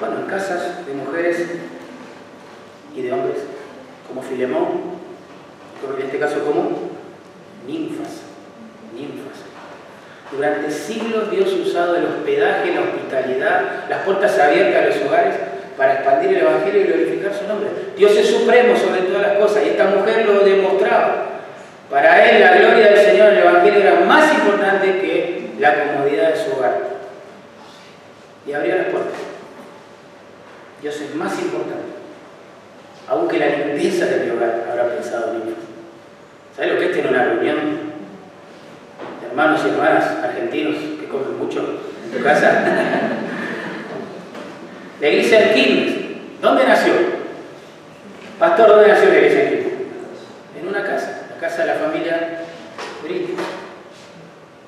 bueno, en casas de mujeres y de hombres, como Filemón, en este caso como ninfas, ninfas. Durante siglos Dios ha usado el hospedaje, la hospitalidad, las puertas abiertas a los hogares para expandir el Evangelio y glorificar su nombre. Dios es supremo sobre todas las cosas y esta mujer lo demostraba. Para él la gloria del Señor en el Evangelio era más importante que la comodidad de su hogar. Y abría las puertas. Dios es más importante. Aunque la limpieza de mi hogar, habrá pensado en ¿Sabes lo que es tener una reunión hermanos y hermanas argentinos que comen mucho en tu casa? la iglesia de Quilmes, ¿dónde nació? Pastor, ¿dónde nació la iglesia de Quilmes? En una casa, la casa de la familia Brito.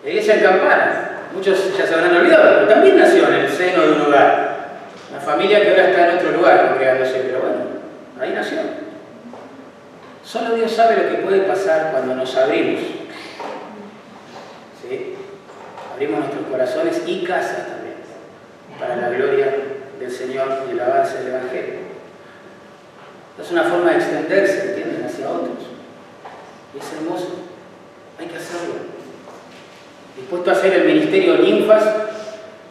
La iglesia en Campana, muchos ya se habrán olvidado, también nació en el seno de un hogar. La familia que ahora está en otro lugar congregándose, pero bueno, ahí nació. Solo Dios sabe lo que puede pasar cuando nos abrimos. Abrimos nuestros corazones y casas también, para la gloria del Señor y el avance del Evangelio. Es una forma de extenderse, ¿entienden?, hacia otros. Y es hermoso. Hay que hacerlo. Dispuesto a hacer el ministerio ninfas.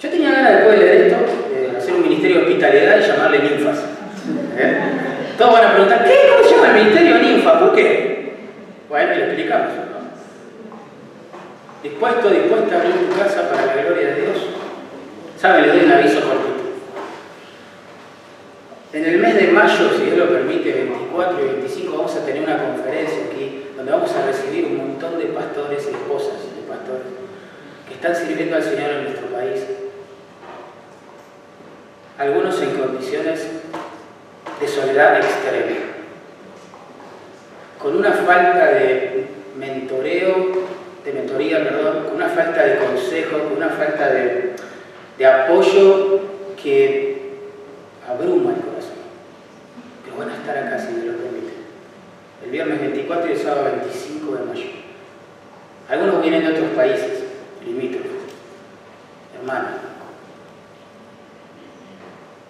Yo tenía ganas después de leer esto, de hacer un ministerio de hospitalidad y llamarle ninfas. ¿Eh? Todos van a preguntar, ¿qué? ¿Cómo se llama el ministerio ninfa? ¿Por qué? Bueno, y le explicamos. Dispuesto, dispuesta a abrir tu casa para la gloria de Dios. ¿Sabe? Le doy un aviso cortito. En el mes de mayo, si Dios lo permite, 24 y 25, vamos a tener una conferencia aquí donde vamos a recibir un montón de pastores y esposas de pastores que están sirviendo al Señor en nuestro país. Algunos en condiciones de soledad extrema, con una falta de mentoreo, de mentoría, perdón, con una falta de consejo, con una falta de, de apoyo que abruma el corazón. Pero van a estar acá si me lo permite. El viernes 24 y el sábado 25 de mayo. Algunos vienen de otros países, limítrofes. Hermano,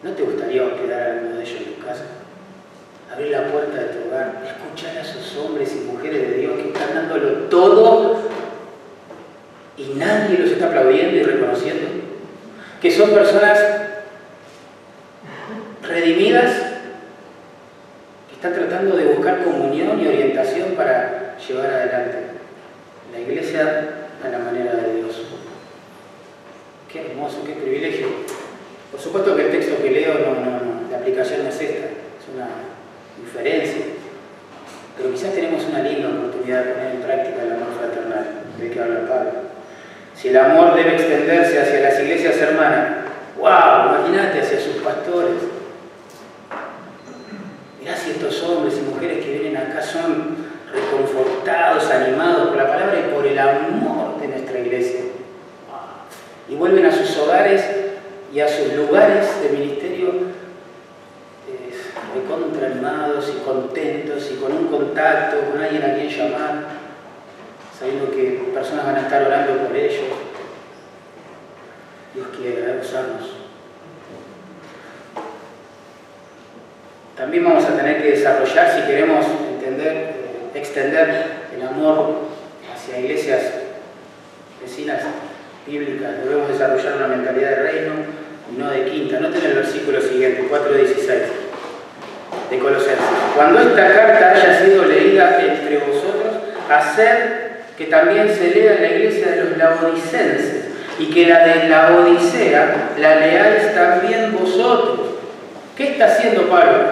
¿no te gustaría hospedar a alguno de ellos en tu casa? Abrir la puerta de tu hogar, escuchar a esos hombres y mujeres de Dios que están dándolo todo nadie los está aplaudiendo y reconociendo. Que son personas redimidas que están tratando de buscar comunión y orientación para llevar adelante la iglesia a la manera de Dios. Qué hermoso, qué privilegio. Por supuesto que el texto que leo, la aplicación no es esta, es una diferencia. Pero quizás tenemos una linda oportunidad de poner en práctica el amor fraternal, de que habla Pablo. Si el amor debe extenderse hacia las iglesias hermanas, wow, imagínate hacia sus pastores. Mirá si estos hombres y mujeres que vienen acá son reconfortados, animados por la palabra y por el amor de nuestra iglesia. Y vuelven a sus hogares y a sus lugares de ministerio eh, recontra animados y contentos y con un contacto, con alguien a quien llamar, sabiendo que personas van a estar orando por ellos. Dios quiere usarnos. También vamos a tener que desarrollar, si queremos entender, eh, extender el amor hacia iglesias vecinas bíblicas, debemos desarrollar una mentalidad de reino y no de quinta. Noten el versículo siguiente, 4.16 de Colosenses. Cuando esta carta haya sido leída entre vosotros, hacer que también se lea en la iglesia de los laodicenses y que la de la Odisea la leáis también vosotros. ¿Qué está haciendo Pablo?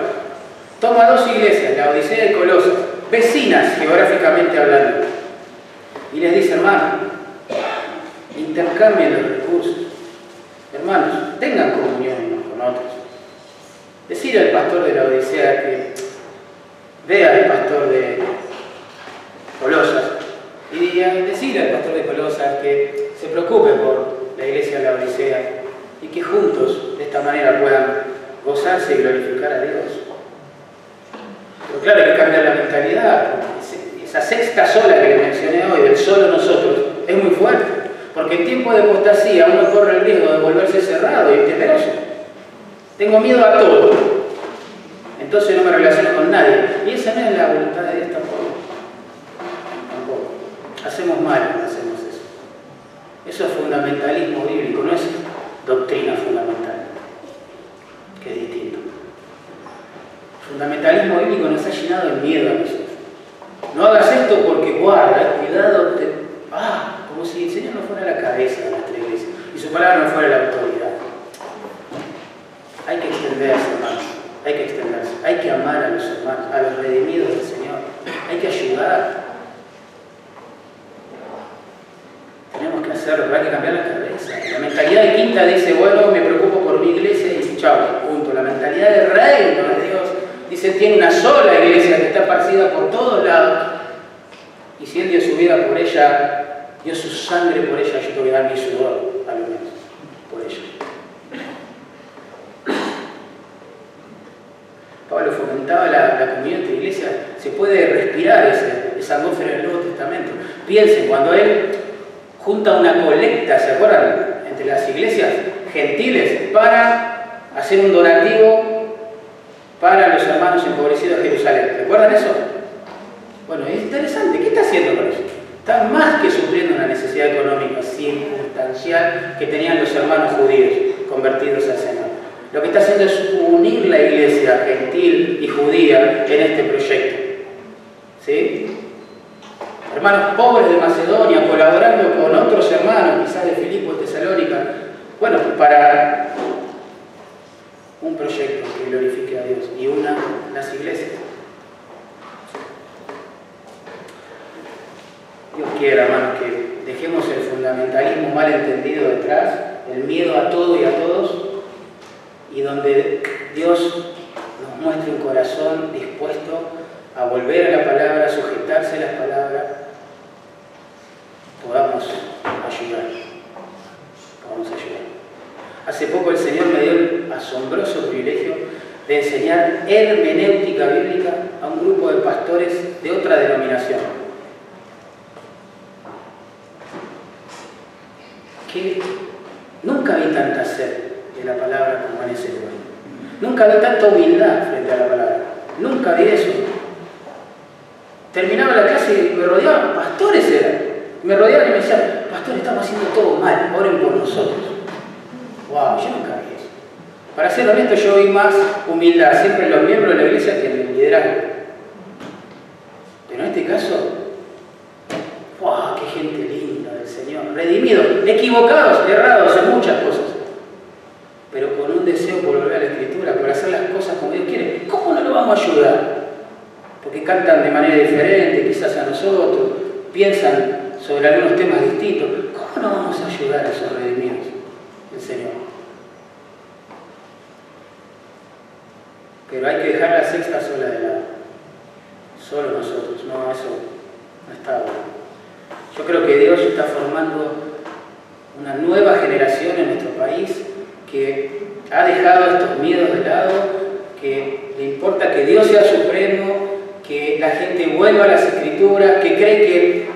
Toma dos iglesias, la Odisea y Colosas, vecinas geográficamente hablando, y les dice, hermano, intercambien los recursos. Hermanos, tengan comunión unos con otros. Decir al pastor de la Odisea que vea al pastor de Colosas y decir al pastor de Colosas que se preocupe por la iglesia de la Odisea y que juntos de esta manera puedan gozarse y glorificar a Dios. Pero claro, hay que cambiar la mentalidad. Esa sexta sola que le mencioné hoy, del solo nosotros, es muy fuerte. Porque en tiempo de apostasía uno corre el riesgo de volverse cerrado y temeroso. Tengo miedo a todo. Entonces no me relaciono con nadie. Y esa no es la voluntad de Dios tampoco. Hacemos mal cuando hacemos eso. Eso es fundamentalismo bíblico, no es doctrina fundamental, que es distinto. Fundamentalismo bíblico nos ha llenado de miedo a nosotros. No hagas esto porque guarda, cuidado, te... ah, como si el Señor no fuera la cabeza de nuestra iglesia y su palabra no fuera la autoridad. Hay que extenderse, hermanos, hay que extenderse, hay que amar a los hermanos, a los redimidos del Señor, hay que ayudar. Tenemos que hacerlo, hay que cambiar la cabeza. La mentalidad de quinta dice, bueno, me preocupo por mi iglesia y chao, punto. La mentalidad de reino de Dios dice, tiene una sola iglesia que está esparcida por todos lados. Y si Él dio su vida por ella, dio su sangre por ella, yo tengo que dar mi sudor, a lo menos, por ella. Pablo fomentaba la, la comunión de la iglesia, se puede respirar ese, esa atmósfera del Nuevo Testamento. Piensen, cuando él junta una colecta, ¿se acuerdan? Entre las iglesias gentiles para hacer un donativo para los hermanos empobrecidos de Jerusalén. ¿Recuerdan eso? Bueno, es interesante. ¿Qué está haciendo con eso? Está más que supliendo una necesidad económica circunstancial que tenían los hermanos judíos convertidos al Señor. Lo que está haciendo es unir la iglesia gentil y judía en este proyecto. ¿Sí? Hermanos pobres de Macedonia, colaborando con otros hermanos, quizás de Filipo, de Tesalónica, bueno, para un proyecto que glorifique a Dios y una las iglesias. Dios quiera, hermanos, que dejemos el fundamentalismo mal entendido detrás, el miedo a todo y a todos, y donde Dios nos muestre un corazón dispuesto a volver a la palabra, a sujetarse a las palabras, podamos ayudar. Podamos ayudar. Hace poco el Señor me dio el asombroso privilegio de enseñar hermenéutica bíblica a un grupo de pastores de otra denominación. Que nunca vi tanta sed de la palabra como en ese lugar. Nunca vi tanta humildad frente a la palabra. Nunca vi eso. Terminaba la clase y me rodeaban, pastores eran. Me rodeaban y me decían, pastor, estamos haciendo todo mal, oren por nosotros. Wow, yo nunca vi eso. Para ser honesto, yo vi más humildad siempre en los miembros de la iglesia que en el liderazgo. Pero en este caso, wow, qué gente linda del Señor. Redimidos, equivocados, errados en muchas cosas pero con un deseo por volver a la escritura, por hacer las cosas como Dios quiere, ¿cómo no lo vamos a ayudar? Porque cantan de manera diferente, quizás a nosotros, piensan sobre algunos temas distintos. ¿Cómo no vamos a ayudar a esos redimidos del Señor? Pero hay que dejar la sexta sola de lado. Solo nosotros. No, eso no está bueno. Yo creo que Dios está formando una nueva generación en nuestro país que ha dejado estos miedos de lado, que le importa que Dios sea supremo, que la gente vuelva a las escrituras, que cree que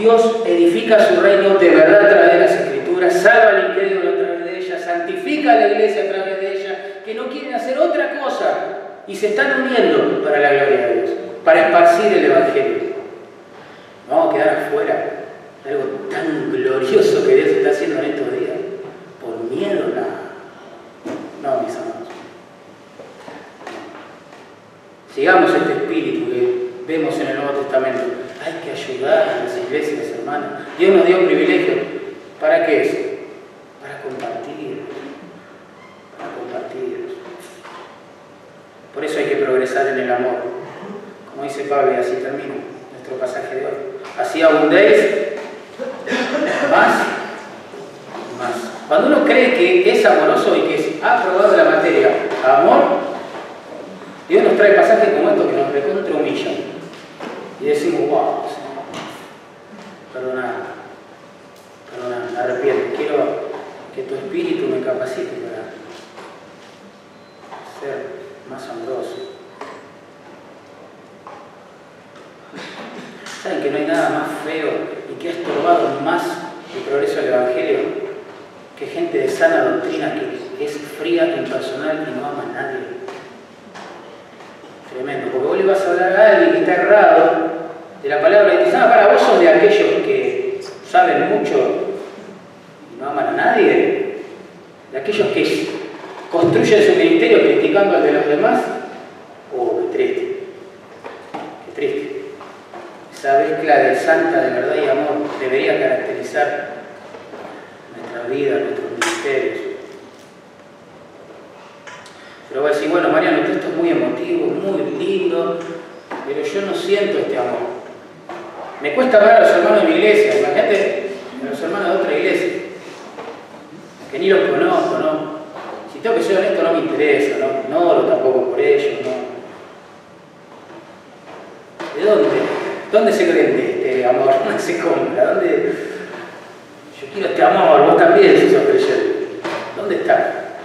Dios edifica su reino de verdad a través de las escrituras, salva al incrédulo a través de ellas, santifica a la iglesia a través de ellas, que no quieren hacer otra cosa y se están uniendo para la gloria de Dios, para esparcir el Evangelio. No vamos a quedar afuera algo tan glorioso que Dios está haciendo en estos días, por miedo nada. No, mis amados. Sigamos este espíritu que vemos en el Nuevo Testamento. Hay que ayudar a las iglesias, hermanos. Dios nos dio un privilegio. ¿Para qué es? Para compartir. Para compartir. Por eso hay que progresar en el amor. Como dice Pablo, así termina nuestro pasaje de hoy. Así abundéis más más. Cuando uno cree que es amoroso y que ha probado la materia amor, Dios nos trae pasajes como estos que nos recontra humillan. Y decimos, wow, perdona, perdona, me arrepiento, quiero que tu espíritu me capacite para ser más amoroso. ¿Saben que no hay nada más feo y que ha estorbado más el progreso del Evangelio que gente de sana doctrina que es fría, impersonal y no ama a nadie. Tremendo, porque vos le vas a hablar a alguien que está errado de la palabra dices, ah, para vos sos de aquellos que saben mucho y no aman a nadie, de aquellos que construyen su ministerio criticando al de los demás. Oh, qué triste, qué triste. Esa mezcla de santa, de verdad y amor debería caracterizar vida, nuestros ministerios. Pero voy a decir, bueno, Mariano, esto es muy emotivo, muy lindo, pero yo no siento este amor. Me cuesta ver a los hermanos de mi iglesia, imagínate a los hermanos de otra iglesia, que ni los conozco, ¿no? Si tengo que ser honesto, no me interesa, ¿no? No oro tampoco por ellos, ¿no? ¿De dónde? ¿Dónde se cree este amor? ¿Dónde se compra? ¿Dónde, yo quiero este amor, vos también si sos creyente. ¿Dónde está?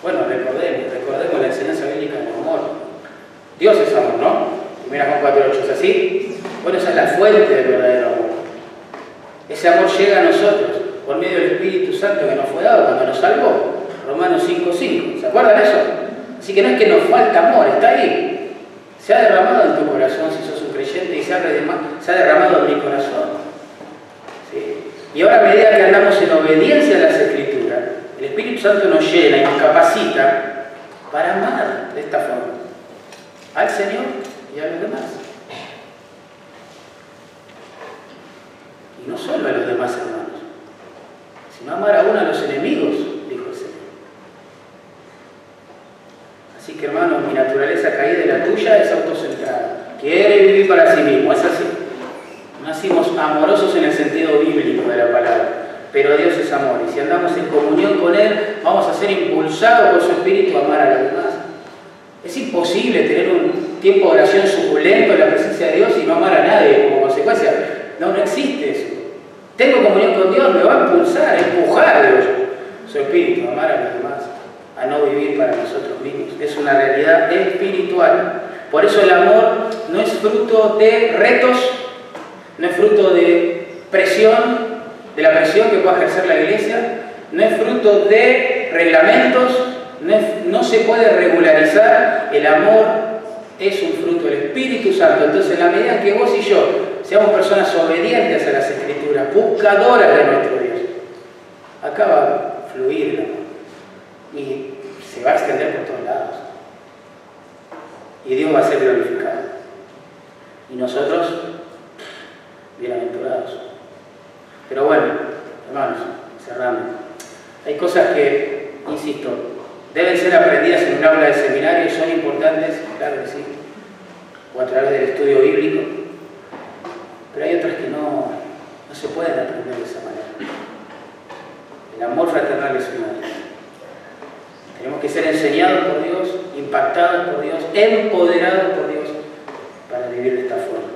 Bueno, recordemos, recordemos la enseñanza bíblica del amor. Dios es amor, ¿no? Primera Juan 4.8, ¿es así? Bueno, esa es la fuente del verdadero amor. Ese amor llega a nosotros por medio del Espíritu Santo que nos fue dado cuando nos salvó. Romanos 5.5, ¿se acuerdan eso? Así que no es que nos falta amor, está ahí. Se ha derramado en tu corazón si sos un creyente y se ha, se ha derramado en mi corazón. Y ahora a medida que andamos en obediencia a las Escrituras, el Espíritu Santo nos llena y nos capacita para amar de esta forma al Señor y a los demás. Y no solo a los demás hermanos, sino amar aún a los enemigos, dijo el Señor. Así que hermanos, mi naturaleza caída de la tuya es autocentrada. Quiere vivir para sí mismo, es así. Nacimos amorosos en el sentido bíblico de la palabra, pero Dios es amor y si andamos en comunión con Él, vamos a ser impulsados por su Espíritu a amar a los demás. Es imposible tener un tiempo de oración suculento en la presencia de Dios y no amar a nadie como consecuencia. No, no existe eso. Tengo comunión con Dios, me va a impulsar, a empujar Dios, su Espíritu, amar a los demás, a no vivir para nosotros mismos. Es una realidad espiritual. Por eso el amor no es fruto de retos, no es fruto de presión, de la presión que pueda ejercer la iglesia, no es fruto de reglamentos, no, se puede regularizar, el amor es un fruto del Espíritu Santo. Entonces, en la medida que vos y yo seamos personas obedientes a las Escrituras, buscadoras de nuestro Dios, acá va a fluir amor y se va a extender por todos lados. Y Dios va a ser glorificado. Y nosotros, bienaventurados. Pero bueno, hermanos, cerrando. Hay cosas que, insisto, deben ser aprendidas en un aula de seminario, son importantes, claro que sí, o a través del estudio bíblico, pero hay otras que no, no se pueden aprender de esa manera. El amor fraternal es una de Tenemos que ser enseñados por Dios, impactados por Dios, empoderados por Dios para vivir de esta forma.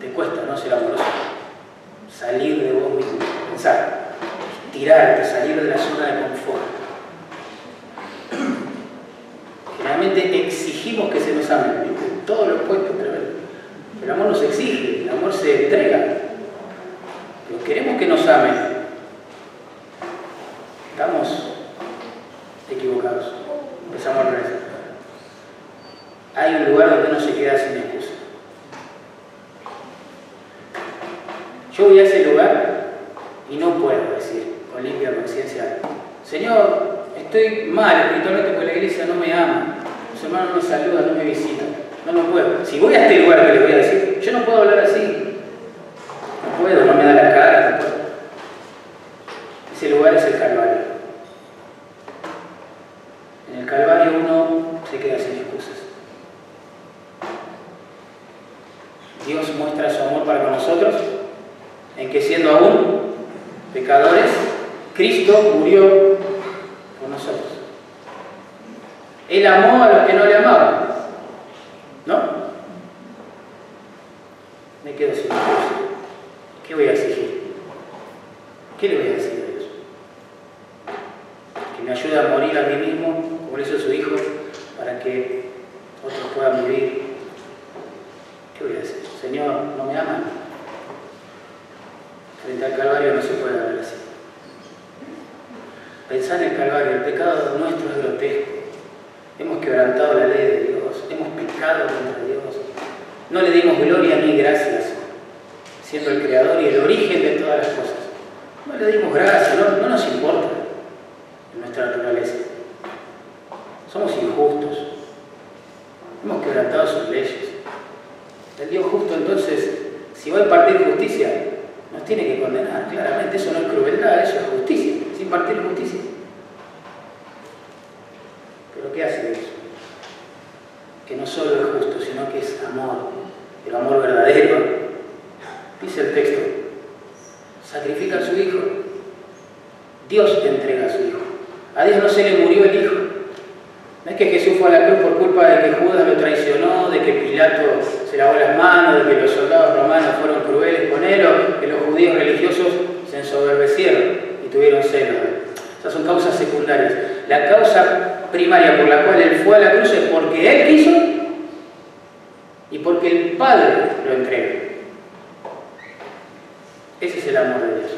Te cuesta, ¿no? Ser amoroso salir de vos mismo, pensar, tirarte, salir de la zona de confort. Generalmente exigimos que se nos ame, todos los puestos, pero el amor nos exige, el amor se entrega. Pero queremos que nos amen. Estamos equivocados. Empezamos a rezar. Hay un lugar donde uno se queda sin excusa. Yo voy a ese lugar y no puedo decir con limpia conciencia, Señor, estoy mal espiritualmente porque la iglesia no me ama, los hermanos no me saludan, no me visitan, no, no puedo. Si voy a este lugar que les voy a decir, yo no puedo hablar así, no puedo, no me da la cara, no puedo. Ese lugar es el Calvario. En el Calvario uno se queda sin excusas. Dios muestra su amor para con nosotros en que siendo aún pecadores, Cristo murió por nosotros. Él amó a los que no le amaban. ¿No? Me quedo sin Dios. ¿Qué voy a exigir? ¿Qué le voy a decir a Dios? Que me ayude a morir a mí mismo, como hizo su Hijo, para que otros puedan vivir. ¿Qué voy a decir? Señor, ¿no me aman? Frente al Calvario no se puede hablar así. Pensar en el Calvario, el pecado nuestro es grotesco. Hemos quebrantado la ley de Dios, hemos pecado contra Dios. No le dimos gloria ni gracias, siendo el creador y el origen de todas las cosas. No le dimos gracias, no, no nos importa en nuestra naturaleza. Somos injustos. Hemos quebrantado sus leyes. El Dios justo entonces, si va a impartir justicia, nos tiene que condenar, claramente. Eso no es crueldad, eso es justicia, es impartir justicia. Pero ¿qué hace eso? Que no solo es justo, sino que es amor, el amor verdadero. Dice el texto, sacrifica a su hijo. Dios te entrega a su hijo. A Dios no se le murió el hijo. No es que Jesús fue a la cruz por culpa de que Judas lo traicionó, de que Pilato se lavó las manos, de que los soldados romanos fueron que los judíos religiosos se ensoberbecieron y tuvieron celos. Esas son causas secundarias. La causa primaria por la cual él fue a la cruz es porque él quiso y porque el Padre lo entrega. Ese es el amor de Dios.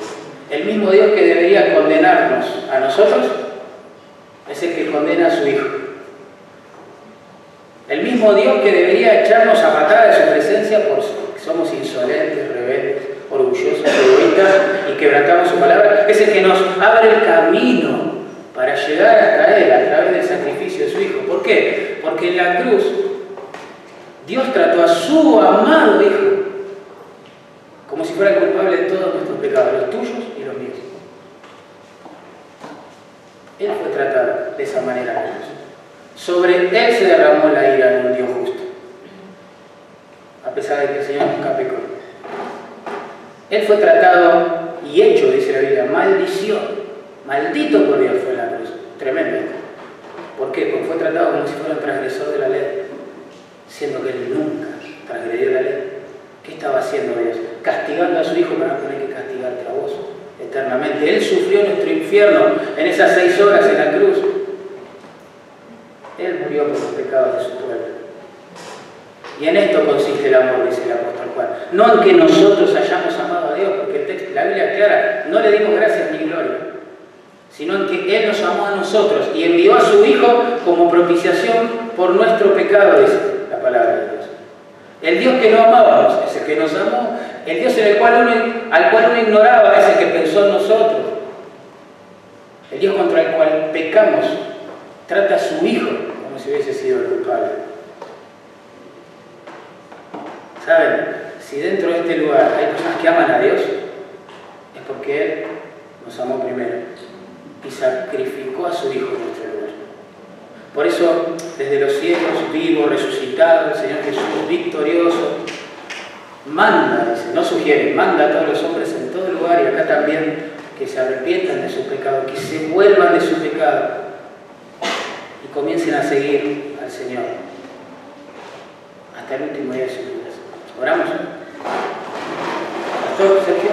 El mismo Dios que debería condenarnos a nosotros es el que condena a su Hijo. El mismo Dios que debería echarnos a matar de su presencia por somos insolentes, rebeldes, orgullosos, egoístas y quebrantamos su palabra, es el que nos abre el camino para llegar hasta Él a través del sacrificio de su Hijo. ¿Por qué? Porque en la cruz Dios trató a su amado Hijo como si fuera culpable de todos nuestros pecados, los tuyos y los míos. Él fue tratado de esa manera. Sobre Él se derramó la ira de un Dios justo, pesar de que el Señor nunca pecó. Él fue tratado y hecho, dice la Biblia, maldición. Maldito por Dios fue la cruz. Tremendo. ¿Por qué? Porque fue tratado como si fuera un transgresor de la ley, siendo que él nunca transgredió la ley. ¿Qué estaba haciendo Dios? Castigando a su hijo para no tener que castigarte a vos eternamente. Él sufrió nuestro infierno en esas seis horas en la cruz. Él murió por los pecados de su pueblo. Y en esto consiste el amor, dice el apóstol Juan. No en que nosotros hayamos amado a Dios, porque el texto, la Biblia es clara, no le dimos gracias ni gloria, sino en que Él nos amó a nosotros y envió a su Hijo como propiciación por nuestro pecado, dice la palabra de Dios. El Dios que no amábamos es el que nos amó el Dios en el cual al cual uno ignoraba es el que pensó en nosotros. El Dios contra el cual pecamos trata a su Hijo como si hubiese sido el culpable. ¿Saben? Si dentro de este lugar hay personas que aman a Dios, es porque Él nos amó primero y sacrificó a su Hijo en nuestro lugar. Por eso, desde los cielos, vivo, resucitado, el Señor Jesús victorioso, manda, dice, no sugiere, manda a todos los hombres en todo lugar y acá también que se arrepientan de su pecado, que se vuelvan de su pecado y comiencen a seguir al Señor hasta el último día de vidas. Oramos. Pastor Sergio.